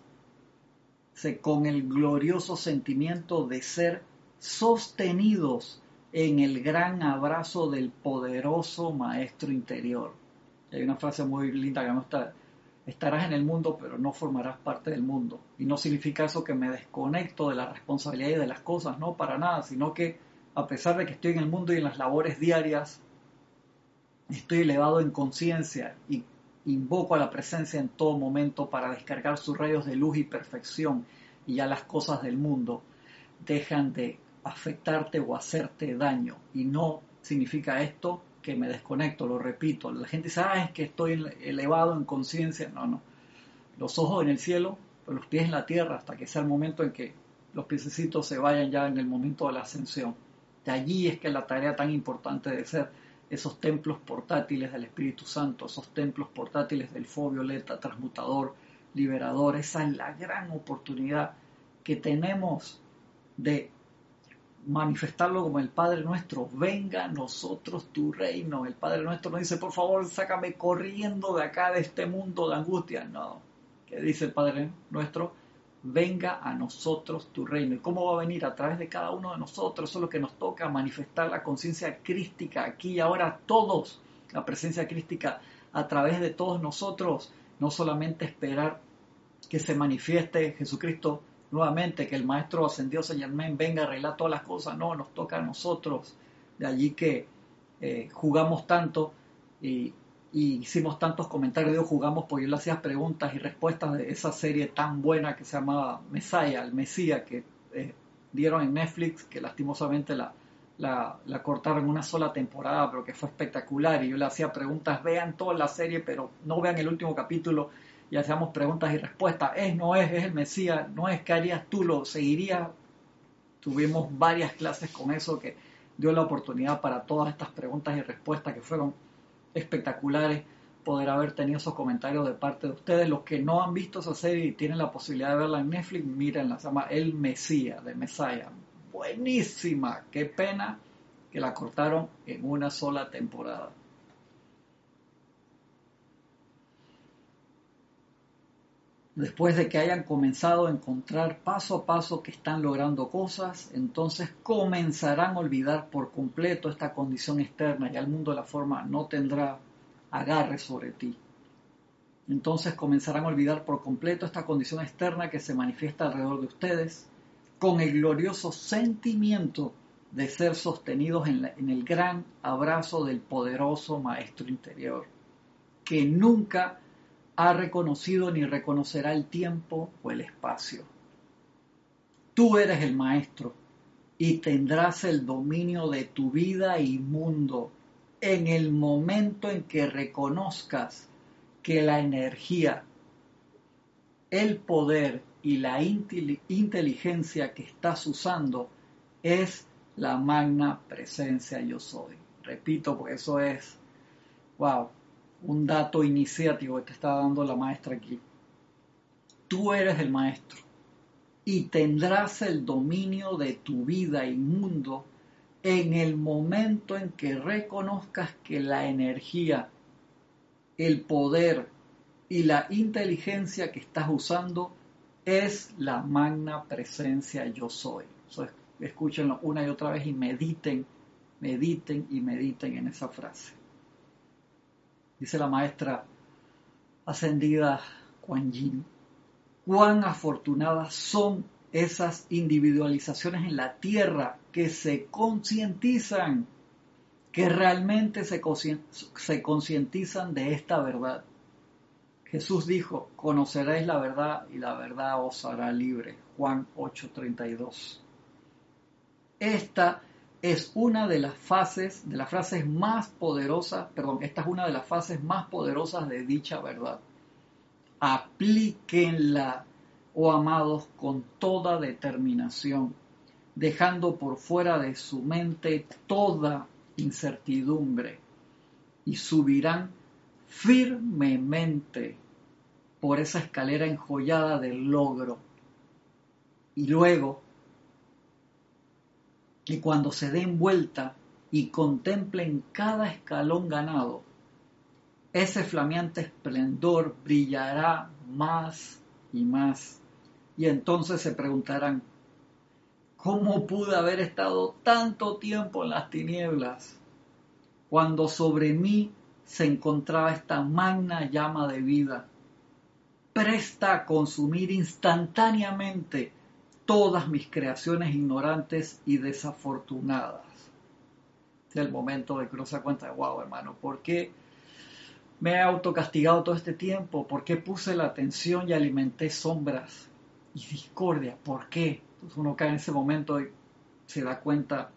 con el glorioso sentimiento de ser sostenidos en el gran abrazo del poderoso Maestro interior. hay una frase muy linda que me gusta, estarás en el mundo pero no formarás parte del mundo. Y no significa eso que me desconecto de la responsabilidad y de las cosas, no, para nada, sino que a pesar de que estoy en el mundo y en las labores diarias, estoy elevado en conciencia y invoco a la presencia en todo momento para descargar sus rayos de luz y perfección y ya las cosas del mundo dejan de afectarte o hacerte daño y no significa esto que me desconecto, lo repito. La gente dice, ah, es que estoy elevado en conciencia. No, no. Los ojos en el cielo, los pies en la tierra, hasta que sea el momento en que los piececitos se vayan ya en el momento de la ascensión. De allí es que la tarea tan importante de ser esos templos portátiles del Espíritu Santo, esos templos portátiles del fuego violeta, transmutador, liberador, esa es la gran oportunidad que tenemos de manifestarlo como el Padre nuestro, venga a nosotros tu reino. El Padre nuestro no dice, por favor, sácame corriendo de acá, de este mundo de angustia. No, ¿qué dice el Padre nuestro? venga a nosotros tu reino. ¿Y cómo va a venir? A través de cada uno de nosotros. Eso es lo que nos toca, manifestar la conciencia crística aquí y ahora todos. La presencia crística a través de todos nosotros. No solamente esperar que se manifieste Jesucristo nuevamente, que el Maestro ascendió Señor venga a arreglar todas las cosas. No, nos toca a nosotros. De allí que eh, jugamos tanto y hicimos tantos comentarios, digo, jugamos porque yo le hacía preguntas y respuestas de esa serie tan buena que se llamaba Messiah, el Mesías, que eh, dieron en Netflix, que lastimosamente la, la, la, cortaron una sola temporada, pero que fue espectacular. Y yo le hacía preguntas, vean toda la serie, pero no vean el último capítulo. Y hacíamos preguntas y respuestas. Es, no es, es el Mesías, no es, ¿qué harías tú? ¿Lo seguirías? Tuvimos varias clases con eso que dio la oportunidad para todas estas preguntas y respuestas que fueron espectaculares poder haber tenido esos comentarios de parte de ustedes. Los que no han visto esa serie y tienen la posibilidad de verla en Netflix, mírenla, se llama El Mesías, de Messiah. Buenísima, qué pena que la cortaron en una sola temporada. Después de que hayan comenzado a encontrar paso a paso que están logrando cosas, entonces comenzarán a olvidar por completo esta condición externa y al mundo de la forma no tendrá agarre sobre ti. Entonces comenzarán a olvidar por completo esta condición externa que se manifiesta alrededor de ustedes con el glorioso sentimiento de ser sostenidos en, en el gran abrazo del poderoso Maestro interior, que nunca ha reconocido ni reconocerá el tiempo o el espacio. Tú eres el maestro y tendrás el dominio de tu vida y mundo en el momento en que reconozcas que la energía, el poder y la inteligencia que estás usando es la magna presencia yo soy. Repito, porque eso es, wow, un dato iniciático que te está dando la maestra aquí. Tú eres el maestro y tendrás el dominio de tu vida y mundo en el momento en que reconozcas que la energía, el poder y la inteligencia que estás usando es la magna presencia yo soy. escúchenlo una y otra vez y mediten, mediten y mediten en esa frase dice la maestra ascendida Kuan Yin, cuán afortunadas son esas individualizaciones en la tierra que se concientizan, que realmente se, concientizan de esta verdad. Jesús dijo, conoceréis la verdad y la verdad os hará libre. Juan 8:32. Esta es una de las fases, de las frases más poderosas, perdón, esta es una de las fases más poderosas de dicha verdad. Aplíquenla, oh amados, con toda determinación, dejando por fuera de su mente toda incertidumbre y subirán firmemente por esa escalera enjollada del logro. Y luego, y cuando se den vuelta y contemplen cada escalón ganado, ese flameante esplendor brillará más y más. Y entonces se preguntarán, ¿cómo pude haber estado tanto tiempo en las tinieblas cuando sobre mí se encontraba esta magna llama de vida, presta a consumir instantáneamente todas mis creaciones ignorantes y desafortunadas? Es el momento de que uno se cuenta wow, hermano, ¿por qué? Me he autocastigado todo este tiempo. ¿Por qué puse la atención y alimenté sombras y discordia? ¿Por qué? Entonces uno cae en ese momento y se da cuenta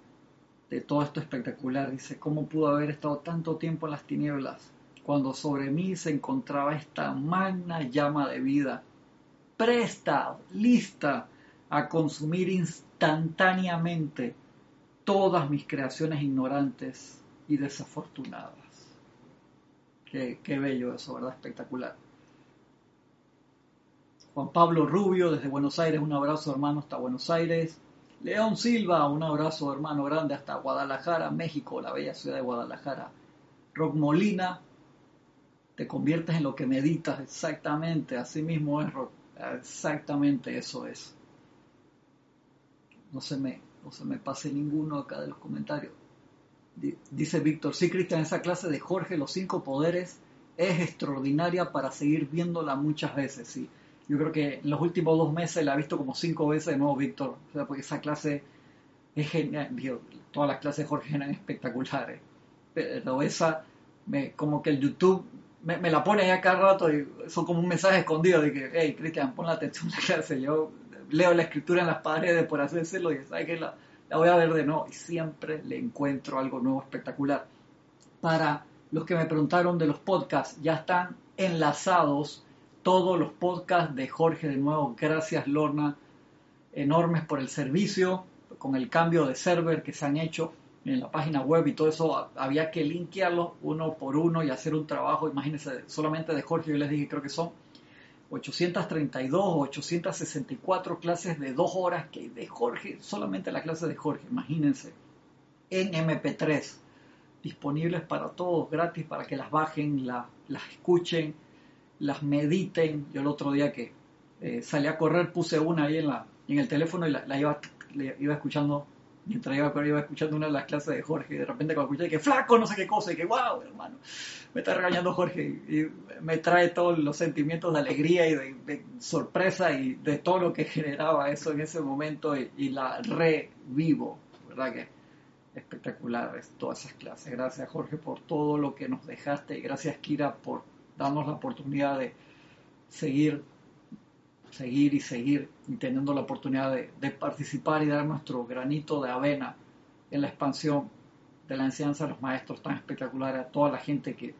de todo esto espectacular. Dice, ¿cómo pudo haber estado tanto tiempo en las tinieblas cuando sobre mí se encontraba esta magna llama de vida, presta, lista a consumir instantáneamente todas mis creaciones ignorantes y desafortunadas? Qué, bello eso, ¿verdad? Espectacular. Juan Pablo Rubio desde Buenos Aires, un abrazo hermano hasta Buenos Aires. León Silva, un abrazo hermano grande hasta Guadalajara, México, la bella ciudad de Guadalajara. Rock Molina, te conviertes en lo que meditas, exactamente, así mismo es exactamente eso es. No se me, no se me pase ninguno acá de los comentarios. Dice Víctor, sí, Cristian, esa clase de Jorge, los cinco poderes, es extraordinaria para seguir viéndola muchas veces. ¿sí? Yo creo que en los últimos dos meses la he visto como cinco veces de nuevo, Víctor. O sea, porque esa clase es genial. todas las clases de Jorge eran espectaculares. Pero esa, me, como que el YouTube me, la pone ahí a cada rato y son como un mensaje escondido de que, hey, Cristian, pon la atención en la clase. Yo leo la escritura en las paredes por decirlo y sabes que la, la voy a ver de nuevo y siempre le encuentro algo nuevo espectacular. Para los que me preguntaron de los podcasts, ya están enlazados todos los podcasts de Jorge de nuevo. Gracias Lorna, enormes por el servicio, con el cambio de server que se han hecho en la página web y todo eso, había que linkearlos uno por uno y hacer un trabajo, imagínense, solamente de Jorge, yo les dije, creo que son 832 o 864 clases de dos horas que de Jorge, solamente la clase de Jorge, imagínense, en MP3, disponibles para todos, gratis, para que las bajen, las escuchen, las mediten. Yo el otro día que eh, salí a correr puse una ahí en, la, en el teléfono y la, iba, iba escuchando mientras iba, iba escuchando una de las clases de Jorge y de repente cuando escuché que flaco, no sé qué cosa, y que wow, hermano, me está regañando Jorge y me trae todos los sentimientos de alegría y de, sorpresa y de todo lo que generaba eso en ese momento y, la revivo, ¿verdad que? Espectacular todas esas clases. Gracias Jorge por todo lo que nos dejaste y gracias Kira por darnos la oportunidad de seguir seguir y seguir y teniendo la oportunidad de, participar y dar nuestro granito de avena en la expansión de la enseñanza de los maestros tan espectacular, a toda la gente que,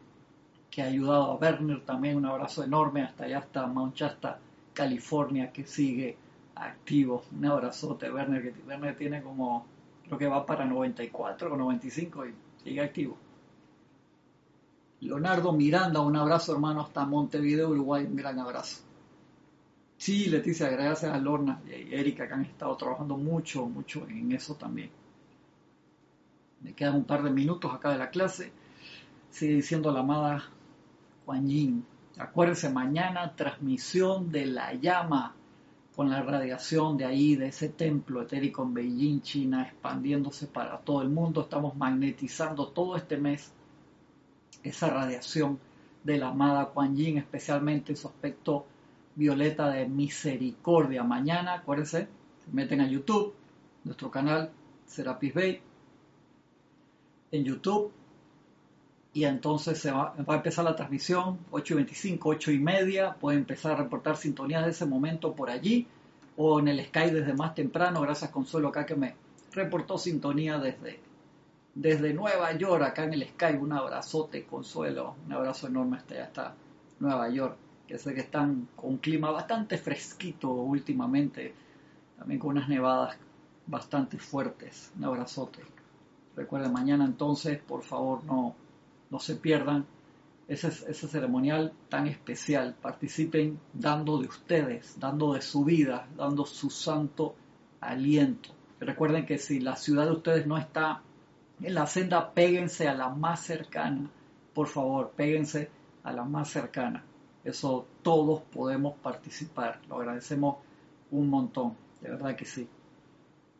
que ha ayudado a Werner también, un abrazo enorme hasta allá, hasta Mount Shasta, California, que sigue activo. Un abrazote, Werner, que Werner tiene como, creo que va para 94 o 95 y sigue activo. Leonardo Miranda, un abrazo hermano hasta Montevideo, Uruguay, un gran abrazo. Sí, Leticia, gracias a Lorna y Erika que han estado trabajando mucho, mucho en eso también. Me quedan un par de minutos acá de la clase. Sigue diciendo la amada Juan Yin. Acuérdense, mañana transmisión de la llama con la radiación de ahí, de ese templo etérico en Beijing, China, expandiéndose para todo el mundo. Estamos magnetizando todo este mes esa radiación de la amada Kuan Yin, especialmente su aspecto violeta de misericordia. Mañana, acuérdense, se meten a YouTube, nuestro canal Serapis Bay. En YouTube y entonces se va, a empezar la transmisión, 8 y 25, 8 y media, puede empezar a reportar sintonías de ese momento por allí o en el Sky desde más temprano, gracias Consuelo acá que me reportó sintonía desde, desde Nueva York, acá en el Sky, un abrazote Consuelo, un abrazo enorme hasta hasta Nueva York, que sé que están con un clima bastante fresquito últimamente, también con unas nevadas bastante fuertes, un abrazote. Recuerden, mañana entonces, por favor, no, no se pierdan ese, ese ceremonial tan especial. Participen dando de ustedes, dando de su vida, dando su santo aliento. Recuerden que si la ciudad de ustedes no está en la senda, péguense a la más cercana. Por favor, péguense a la más cercana. Eso todos podemos participar. Lo agradecemos un montón. De verdad que sí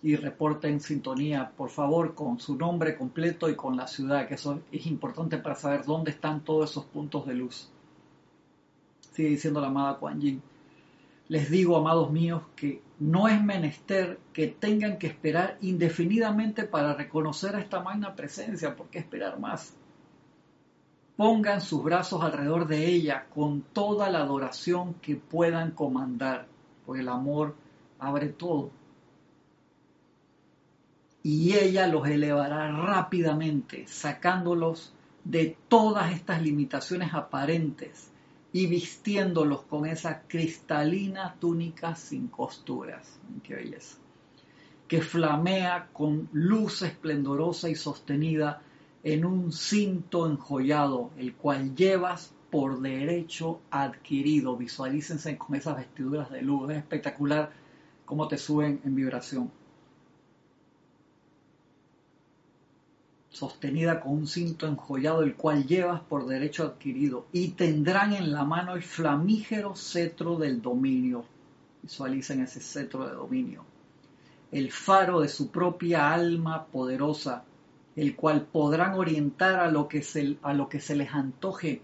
y reporten sintonía, por favor, con su nombre completo y con la ciudad, que eso es importante para saber dónde están todos esos puntos de luz. Sigue diciendo la amada Kuan Yin. Les digo, amados míos, que no es menester que tengan que esperar indefinidamente para reconocer a esta magna presencia, ¿por qué esperar más? Pongan sus brazos alrededor de ella con toda la adoración que puedan comandar, porque el amor abre todo y ella los elevará rápidamente, sacándolos de todas estas limitaciones aparentes y vistiéndolos con esa cristalina túnica sin costuras. Qué belleza. Que flamea con luz esplendorosa y sostenida en un cinto enjollado, el cual llevas por derecho adquirido. Visualícense con esas vestiduras de luz. Es espectacular cómo te suben en vibración. sostenida con un cinto enjollado, el cual llevas por derecho adquirido, y tendrán en la mano el flamígero cetro del dominio. Visualicen ese cetro de dominio. El faro de su propia alma poderosa, el cual podrán orientar a lo que se, a lo que se les antoje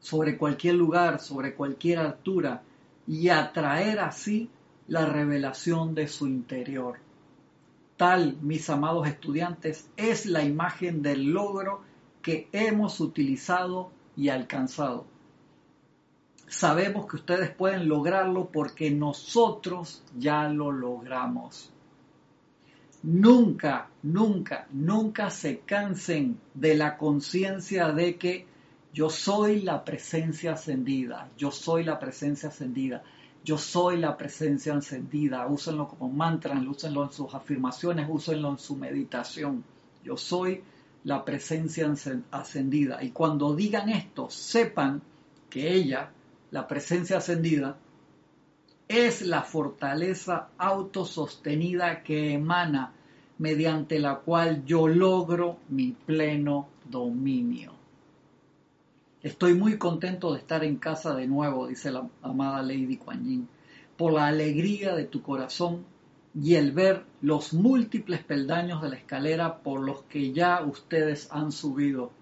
sobre cualquier lugar, sobre cualquier altura, y atraer así la revelación de su interior. Tal, mis amados estudiantes, es la imagen del logro que hemos utilizado y alcanzado. Sabemos que ustedes pueden lograrlo porque nosotros ya lo logramos. Nunca, nunca, nunca se cansen de la conciencia de que yo soy la presencia ascendida, yo soy la presencia ascendida yo soy la presencia encendida, úsenlo como mantra, úsenlo en sus afirmaciones, úsenlo en su meditación. Yo soy la presencia ascendida. Y cuando digan esto, sepan que ella, la presencia ascendida, es la fortaleza autosostenida que emana mediante la cual yo logro mi pleno dominio. Estoy muy contento de estar en casa de nuevo, dice la amada Lady Kuan Yin, por la alegría de tu corazón y el ver los múltiples peldaños de la escalera por los que ya ustedes han subido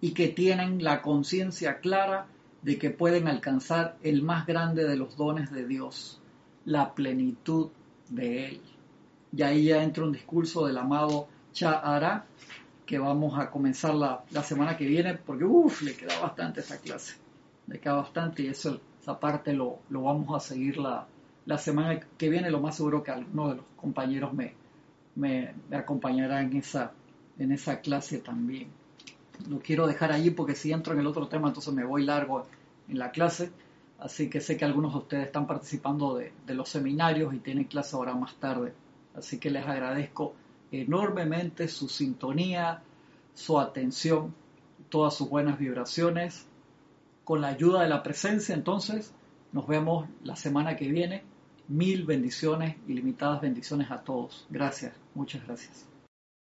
y que tienen la conciencia clara de que pueden alcanzar el más grande de los dones de Dios, la plenitud de Él. Y ahí ya entra un discurso del amado Cha'ara, que vamos a comenzar la, semana que viene, porque uff, le queda bastante esa clase, le queda bastante y eso, esa parte lo, lo vamos a seguir la, la, semana que viene, lo más seguro que alguno de los compañeros me, me, acompañará en esa, en esa clase también. Lo quiero dejar allí porque si entro en el otro tema, entonces me voy largo en la clase. Así que sé que algunos de ustedes están participando de, de los seminarios y tienen clase ahora más tarde. Así que les agradezco enormemente su sintonía, su atención, todas sus buenas vibraciones. Con la ayuda de la presencia, entonces, nos vemos la semana que viene. Mil bendiciones, ilimitadas bendiciones a todos. Gracias, muchas gracias.